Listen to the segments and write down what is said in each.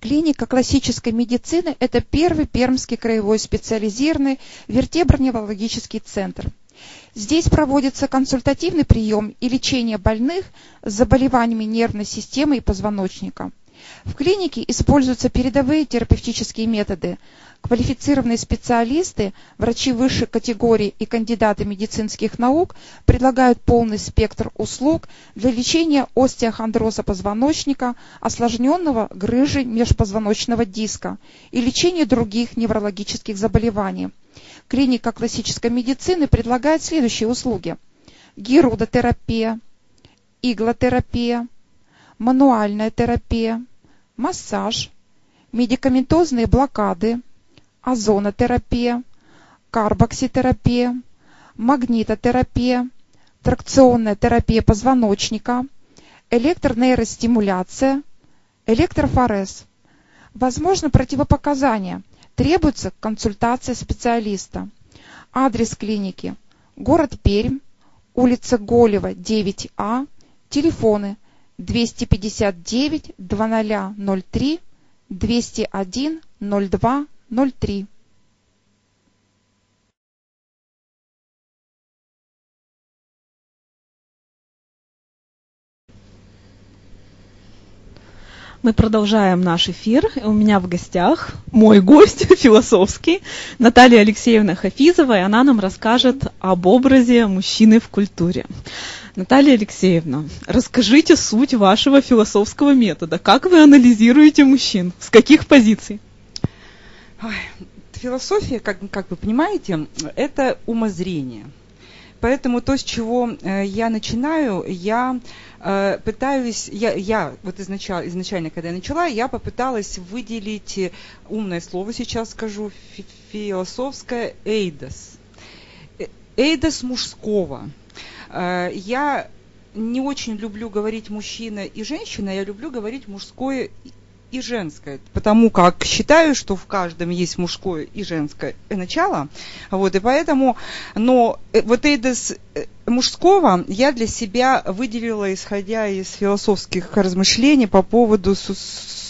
Клиника классической медицины – это первый пермский краевой специализированный вертеброневрологический центр. Здесь проводится консультативный прием и лечение больных с заболеваниями нервной системы и позвоночника. В клинике используются передовые терапевтические методы, Квалифицированные специалисты, врачи высших категорий и кандидаты медицинских наук предлагают полный спектр услуг для лечения остеохондроза позвоночника, осложненного грыжей межпозвоночного диска и лечения других неврологических заболеваний. Клиника классической медицины предлагает следующие услуги. Гирудотерапия, иглотерапия, мануальная терапия, массаж, медикаментозные блокады, озонотерапия, карбокситерапия, магнитотерапия, тракционная терапия позвоночника, электронейростимуляция, электрофорез. Возможно противопоказания. Требуется консультация специалиста. Адрес клиники. Город Пермь, улица Голева, 9А, телефоны 259 2003 201 02 ноль три Мы продолжаем наш эфир. У меня в гостях мой гость философский, Наталья Алексеевна Хафизова, и она нам расскажет об образе мужчины в культуре. Наталья Алексеевна, расскажите суть вашего философского метода. Как вы анализируете мужчин? С каких позиций? Ой, философия, как, как вы понимаете, это умозрение. Поэтому то, с чего э, я начинаю, я э, пытаюсь, я, я вот изначально, изначально, когда я начала, я попыталась выделить умное слово, сейчас скажу, фи философское эйдос. Э, эйдос мужского. Э, я не очень люблю говорить мужчина и женщина, я люблю говорить мужское и женское, потому как считаю, что в каждом есть мужское и женское начало, вот, и поэтому, но э, вот это э, мужского я для себя выделила, исходя из философских размышлений по поводу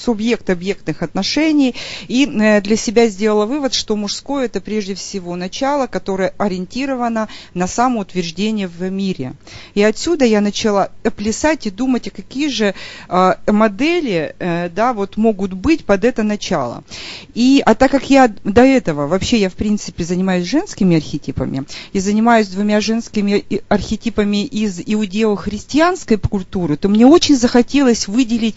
субъект-объектных отношений и э, для себя сделала вывод, что мужское это прежде всего начало, которое ориентировано на самоутверждение в мире. И отсюда я начала плясать и думать, а какие же э, модели э, да, вот могут быть под это начало. И, а так как я до этого, вообще я в принципе занимаюсь женскими архетипами и занимаюсь двумя женскими архетипами из иудео-христианской культуры, то мне очень захотелось выделить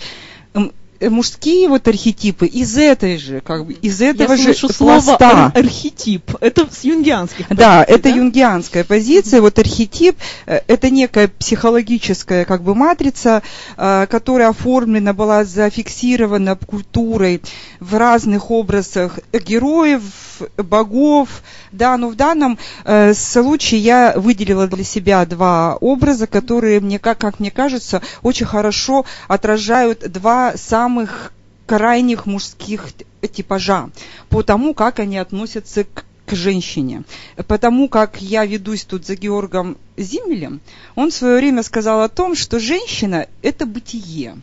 мужские вот архетипы из этой же, как бы, из этого Я же слово ар- архетип. Это с юнгианских позиций, Да, это да? юнгианская позиция. Вот архетип э, – это некая психологическая как бы матрица, э, которая оформлена была, зафиксирована культурой в разных образах героев, богов, да, но в данном э, случае я выделила для себя два образа, которые мне, как, как мне кажется, очень хорошо отражают два самых крайних мужских типажа по тому, как они относятся к к женщине. Потому как я ведусь тут за Георгом Зиммелем, он в свое время сказал о том, что женщина – это бытие,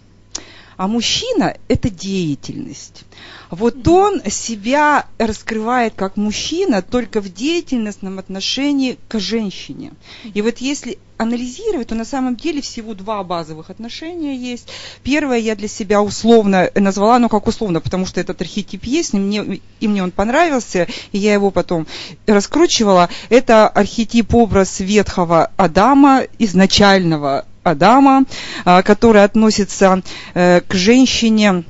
а мужчина – это деятельность. Вот он себя раскрывает как мужчина только в деятельностном отношении к женщине. И вот если анализировать, то на самом деле всего два базовых отношения есть. Первое я для себя условно назвала, ну как условно, потому что этот архетип есть, и мне, и мне он понравился, и я его потом раскручивала. Это архетип образ ветхого Адама, изначального Адама, а, который относится э, к женщине,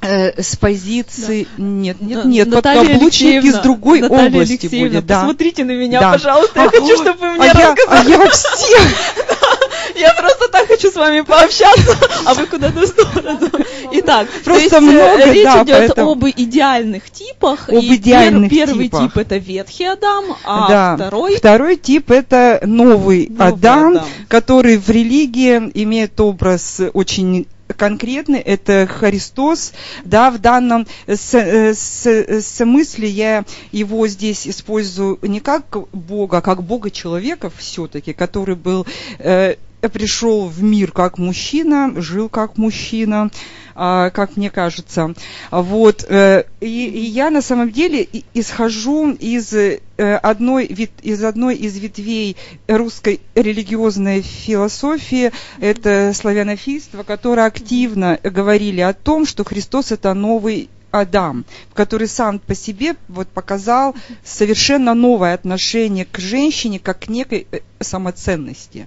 э, с позиции да. нет нет нет Наталья подкаблучник из другой Наталья области Алексеевна, будет да посмотрите на меня да. пожалуйста я а, хочу чтобы вы мне а рассказали я, а я все я просто так хочу с вами пообщаться, а вы куда-то в сторону. Итак, просто есть, э, много, речь да, идет поэтому... об идеальных типах. Об и идеальных пер, первый типах. тип это ветхий Адам, а да. второй... Второй тип это новый, новый Адам, Адам, который в религии имеет образ очень конкретный, это Христос, да, в данном смысле я его здесь использую не как Бога, а как Бога человека все-таки, который был э, пришел в мир как мужчина, жил как мужчина, а, как мне кажется. Вот. Э, и, и я на самом деле исхожу из э, одной, из одной из ветвей русской религиозной философии, это славянофильство, которое активно говорили о том, что Христос это новый Адам, который сам по себе вот показал совершенно новое отношение к женщине как к некой э, самоценности.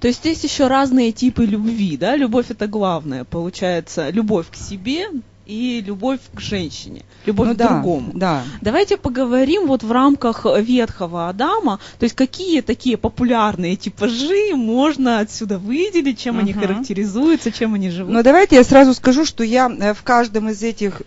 То есть здесь еще разные типы любви, да? Любовь это главное, получается, любовь к себе, и любовь к женщине, любовь ну, к да, другому. Да. Давайте поговорим вот в рамках ветхого Адама, то есть какие такие популярные типажи можно отсюда выделить, чем угу. они характеризуются, чем они живут. Ну давайте я сразу скажу, что я э, в каждом из этих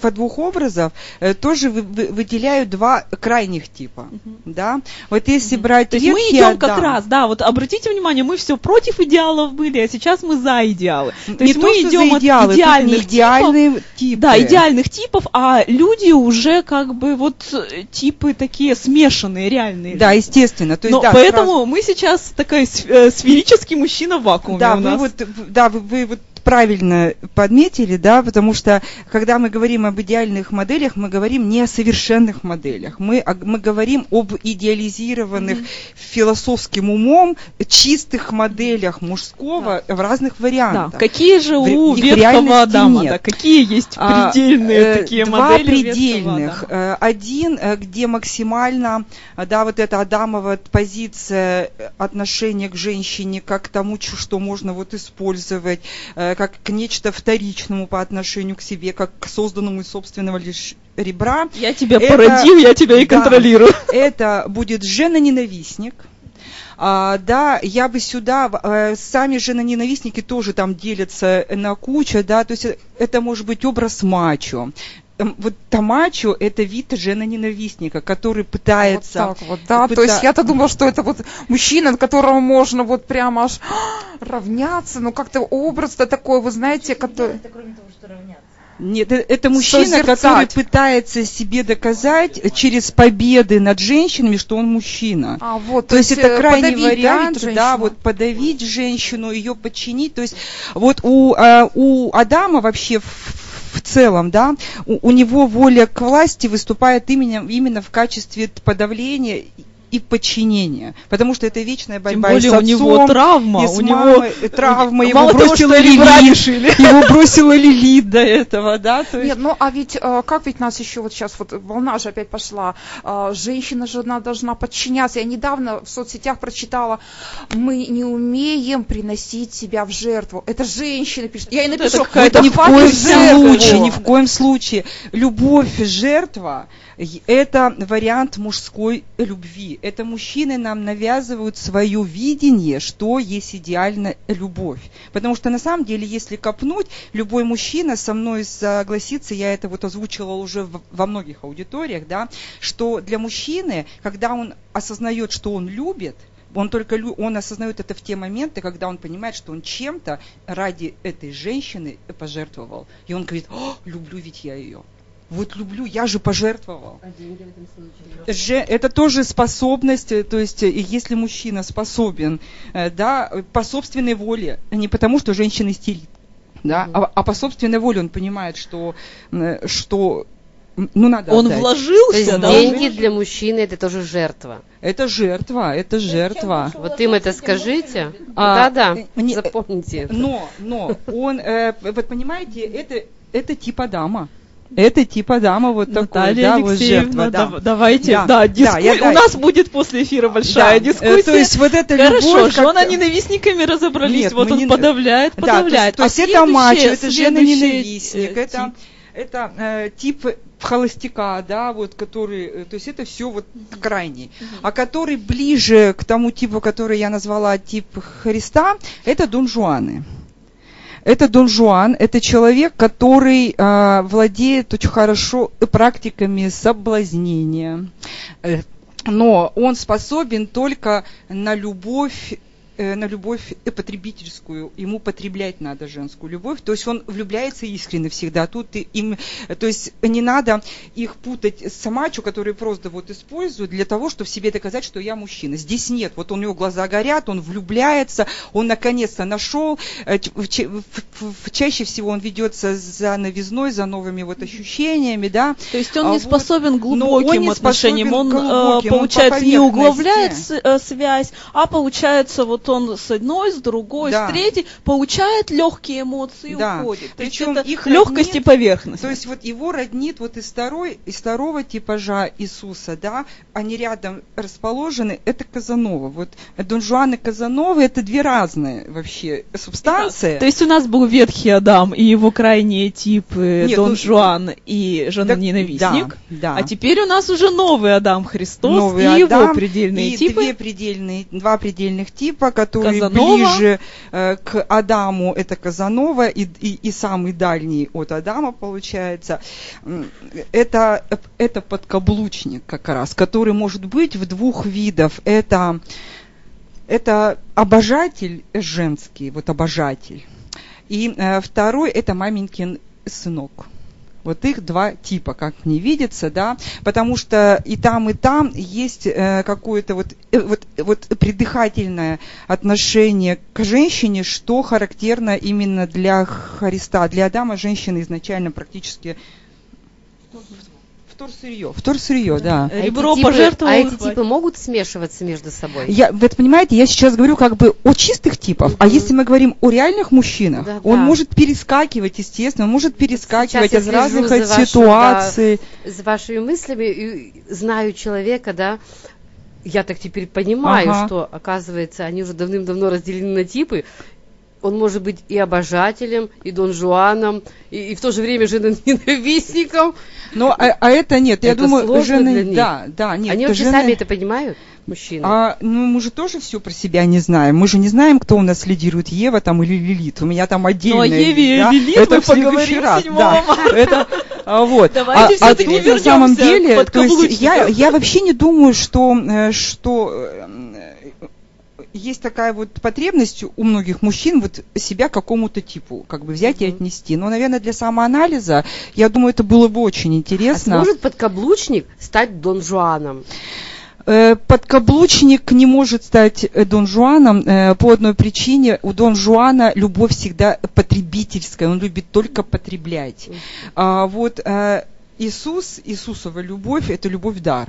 э, по двух образов э, тоже вы, вы, выделяю два крайних типа, угу. да. Вот если угу. брать То есть мы идем как раз, да, вот обратите внимание, мы все против идеалов были, а сейчас мы за идеалы. То не есть то, мы идем от идеалы, идеальных типов, да, идеальных типов, а люди уже как бы вот типы такие смешанные, реальные. Да, естественно. То есть, Но да, поэтому сразу... мы сейчас такой э, сферический мужчина в вакууме да, у нас. Вы вот, да, вы, вы вот правильно подметили, да, потому что когда мы говорим об идеальных моделях, мы говорим не о совершенных моделях, мы, мы говорим об идеализированных mm-hmm. философским умом чистых моделях мужского да. в разных вариантах. Да. Какие же у в, ветхого Адама, нет. да, какие есть а, предельные а, такие два модели предельных. Э, один, э, где максимально, да, вот эта Адамова позиция отношения к женщине как к тому, что можно вот использовать, как к нечто вторичному по отношению к себе, как к созданному из собственного лишь ребра. Я тебя это, породил, я тебя и да, контролирую. Это будет жена-ненавистник. А, да, я бы сюда, а, сами женоненавистники тоже там делятся на кучу, да, то есть это может быть образ мачо, вот Тамачо это вид жена-ненавистника, который пытается... Вот так вот, да, пыта... то есть я-то думала, что это вот мужчина, которому можно вот прямо аж равняться, но как-то образ-то такой, вы знаете, который... Это кроме того, что равняться. Нет, э, это мужчина, Созерцать. который пытается себе доказать через победы над женщинами, что он мужчина. А, вот, то, то есть, есть это крайний вариант, да, да, вот подавить женщину, ее подчинить. То есть вот у, а, у Адама вообще в в целом, да, у, у него воля к власти выступает именно, именно в качестве подавления и подчинения, потому что это вечная борьба Тем более и с отцом, у него травма, и у него травма, его бросила Лилит, его бросила Лилит до этого, да? То есть... Нет, ну а ведь э, как ведь нас еще вот сейчас вот волна же опять пошла, э, женщина же она должна подчиняться. Я недавно в соцсетях прочитала, мы не умеем приносить себя в жертву. Это женщина пишет. Я ей напишу, это, это ни в коем случае, ни в коем случае. Любовь жертва это вариант мужской любви. Это мужчины нам навязывают свое видение, что есть идеальная любовь. Потому что на самом деле, если копнуть, любой мужчина со мной согласится, я это вот озвучила уже во многих аудиториях, да, что для мужчины, когда он осознает, что он любит, он только он осознает это в те моменты, когда он понимает, что он чем-то ради этой женщины пожертвовал. И он говорит, люблю ведь я ее вот люблю, я же пожертвовал. А деньги в этом случае? Же, это тоже способность, э, то есть э, если мужчина способен, э, да, по собственной воле, не потому что женщина истерит, да, угу. а, а по собственной воле он понимает, что, что ну, надо Он отдать. вложился, То есть да? деньги для мужчины это тоже жертва. Это жертва, это жертва. Вот им это скажите. А, да, да, запомните это. Но, но, он, э, вот понимаете, это, это типа дама. Это типа дама вот Наталья такой, да, вот жертва. Да. Давайте, да, да, диску... да я, у нас будет после эфира большая да. дискуссия. То есть вот это Хорошо, любовь, жена ненавистниками разобрались, Нет, вот он не... подавляет, подавляет. Да, то есть, то есть а это мачо, это жена ненавистник, э, это, это э, тип холостяка, да, вот который, э, то есть это все вот крайний, а который ближе к тому типу, который я назвала тип Христа, это Дон Жуаны. Это Дон Жуан, это человек, который э, владеет очень хорошо практиками соблазнения, э, но он способен только на любовь на любовь потребительскую, ему потреблять надо женскую любовь, то есть он влюбляется искренне всегда. Тут им, то есть не надо их путать с самачу, которые просто вот используют для того, чтобы себе доказать, что я мужчина. Здесь нет. Вот у него глаза горят, он влюбляется, он наконец-то нашел. Э, чаще всего он ведется за новизной, за новыми вот ощущениями, да. То есть он а не вот, способен глубоким он отношениям, он, глубоким, получается, он не углубляет э, связь, а получается вот он с одной, с другой, да. с третьей, получает легкие эмоции и да. уходит. То Причем есть это их легкость роднит, и поверхность. То есть вот его роднит вот из второй, из второго типажа Иисуса, да, они рядом расположены, это Казанова. Вот Дон Жуан и Казанова это две разные вообще субстанции. То есть у нас был Ветхий Адам и его крайние типы Нет, Дон ну, Жуан и жена-ненавистник. Да, да. А теперь у нас уже новый Адам Христос новый и Адам, его предельные и типы. Две предельные, два предельных типа, которые Казанова. ближе э, к Адаму, это Казанова, и, и, и самый дальний от Адама получается. Это, это подкаблучник как раз, который может быть в двух видах. Это, это обожатель женский, вот обожатель. И э, второй это маменькин сынок. Вот их два типа, как мне видится, да, потому что и там, и там есть э, какое-то вот, э, вот, вот придыхательное отношение к женщине, что характерно именно для Христа. Для Адама женщина изначально практически вторсырье. Вторсырье, да. А Ребро эти типы, А эти типы могут смешиваться между собой? Я, вы понимаете, я сейчас говорю как бы о чистых типах, mm-hmm. а если мы говорим о реальных мужчинах, да, он да. может перескакивать, естественно, он может перескакивать из разных за ситуаций. Да, с вашими мыслями и знаю человека, да, я так теперь понимаю, ага. что, оказывается, они уже давным-давно разделены на типы, он может быть и обожателем, и Дон Жуаном, и, и в то же время женоненавистником. Но а, а это нет, я это думаю, жены, да, да, нет. Они вообще жены... сами это понимают? мужчины? А, ну, мы же тоже все про себя не знаем. Мы же не знаем, кто у нас лидирует, Ева там или Лилит. У меня там отдельно. Ну, о Еве и да? Лилит это мы поговорим раз. 7 да. Это, а, вот. Давайте а, а, на самом деле, то есть я, я вообще не думаю, что, э, что э, есть такая вот потребность у многих мужчин вот себя к какому-то типу как бы взять mm-hmm. и отнести. Но, наверное, для самоанализа, я думаю, это было бы очень интересно. А сможет подкаблучник стать Дон Жуаном? Э, подкаблучник не может стать э, Дон Жуаном э, по одной причине. У Дон Жуана любовь всегда потребительская, он любит только потреблять. А вот Иисус, Иисусова любовь – это любовь-дар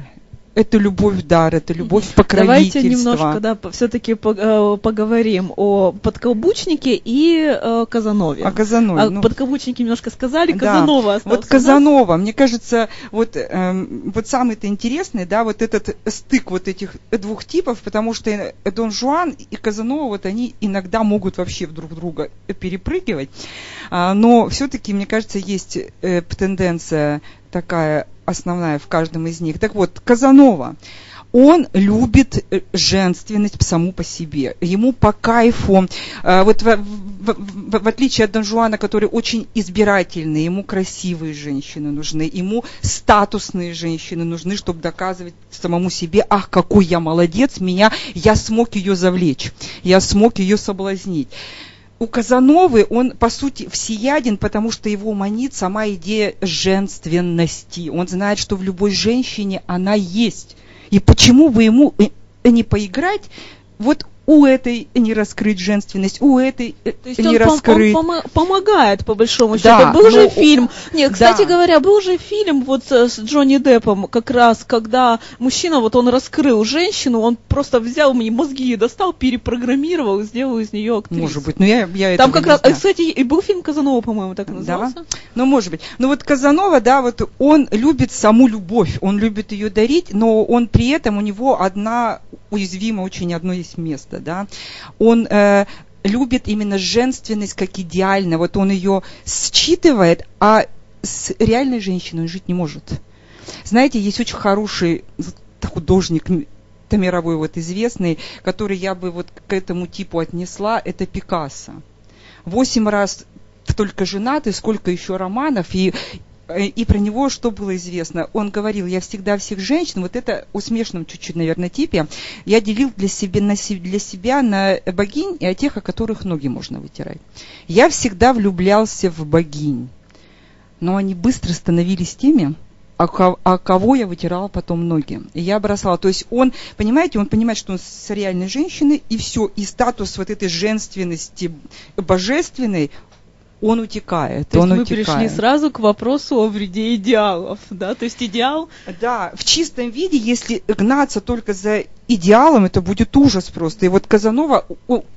это любовь дар, это любовь покровительства. Давайте немножко, да, все-таки э, поговорим о подкаблучнике и э, Казанове. О Казанове. О ну, подкаблучнике немножко сказали, Казанова да. остался. Вот Казанова, мне кажется, вот, э, вот самый-то интересный, да, вот этот стык вот этих двух типов, потому что Дон Жуан и Казанова, вот они иногда могут вообще друг друга перепрыгивать, а, но все-таки, мне кажется, есть э, тенденция такая основная в каждом из них. Так вот, Казанова, он любит э, женственность саму по себе. Ему по кайфу, э, вот в, в, в, в отличие от Дон Жуана, который очень избирательный, ему красивые женщины нужны, ему статусные женщины нужны, чтобы доказывать самому себе, ах, какой я молодец, меня, я смог ее завлечь, я смог ее соблазнить у Казановы он, по сути, всеяден, потому что его манит сама идея женственности. Он знает, что в любой женщине она есть. И почему бы ему э, не поиграть вот у этой не раскрыть женственность, у этой э, То есть не он раскрыть. Он пом- помогает, по большому счету. Да, был же фильм. Нет, кстати да. говоря, был же фильм вот с Джонни Деппом, как раз, когда мужчина, вот он раскрыл женщину, он просто взял мне мозги и достал, перепрограммировал, сделал из нее актрису. Может быть, но я, я Там как раз, знаю. кстати, и был фильм Казанова, по-моему, так назывался. Да? Ну, может быть. Ну, вот Казанова, да, вот он любит саму любовь, он любит ее дарить, но он при этом, у него одна уязвимо очень одно есть место, да. Он э, любит именно женственность как идеально, вот он ее считывает, а с реальной женщиной жить не может. Знаете, есть очень хороший художник мировой вот известный, который я бы вот к этому типу отнесла, это Пикассо. Восемь раз только женатый, сколько еще романов, и и про него что было известно? Он говорил, я всегда всех женщин, вот это у смешном чуть-чуть, наверное, типе, я делил для себя, на, для себя на богинь и о тех, о которых ноги можно вытирать. Я всегда влюблялся в богинь, но они быстро становились теми, а кого я вытирала потом ноги. И я бросала. То есть он, понимаете, он понимает, что он с реальной женщиной, и все, и статус вот этой женственности божественной, он утекает. То он есть мы утекает. пришли сразу к вопросу о вреде идеалов, да? То есть идеал... Да, в чистом виде, если гнаться только за идеалом, это будет ужас просто. И вот Казанова,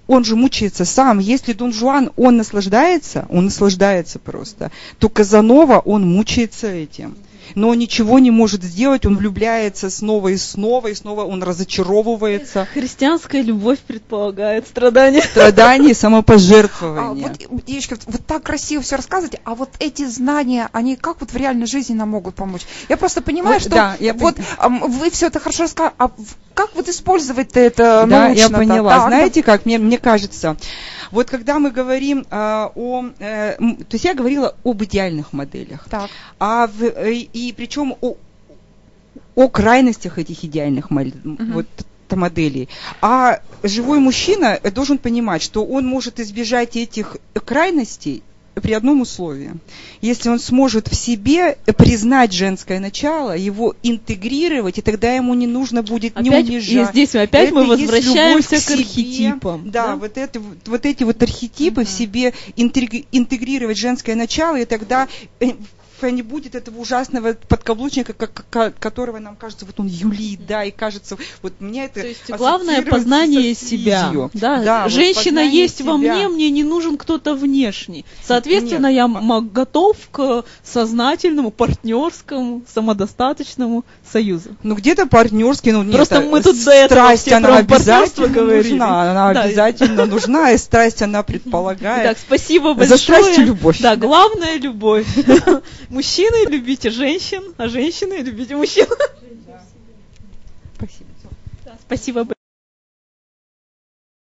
он же мучается сам. Если Дон Жуан, он наслаждается, он наслаждается просто, то Казанова, он мучается этим но ничего не может сделать, он влюбляется снова и снова, и снова он разочаровывается. Христианская любовь предполагает страдания. Страдания, самопожертвование. А, вот, девочка, вот так красиво все рассказываете, а вот эти знания, они как вот в реальной жизни нам могут помочь? Я просто понимаю, вот, что да, я вот пон... вы все это хорошо рассказывали, а как вот использовать это Да, я поняла. Так, Знаете да? как, мне, мне кажется, вот когда мы говорим а, о... Э, то есть я говорила об идеальных моделях. Так. А в, и, и причем о, о крайностях этих идеальных моделей. Угу. Вот, моделей. А живой мужчина должен понимать, что он может избежать этих крайностей при одном условии. Если он сможет в себе признать женское начало, его интегрировать, и тогда ему не нужно будет опять, не унижать. И здесь опять это мы возвращаемся к, к архетипам. Да, да, Вот, это, вот эти вот архетипы uh-huh. в себе интегрировать женское начало, и тогда э, не будет этого ужасного подкаблучника, как, которого нам кажется, вот он юлит, да, и кажется, вот мне это... То есть главное познание себя. Да? Да, Женщина вот есть себя. во мне, мне не нужен кто-то внешний. Соответственно, Нет. я готов к сознательному, партнерскому, самодостаточному союзу. Ну где-то партнерский, ну нет, Просто мы тут до этого страсть, она обязательно нужна, она да. обязательно нужна, и страсть она предполагает. Так, спасибо большое. За страсть и любовь. Да, главное любовь. Мужчины, любите женщин, а женщины, любите мужчин. Спасибо. спасибо большое.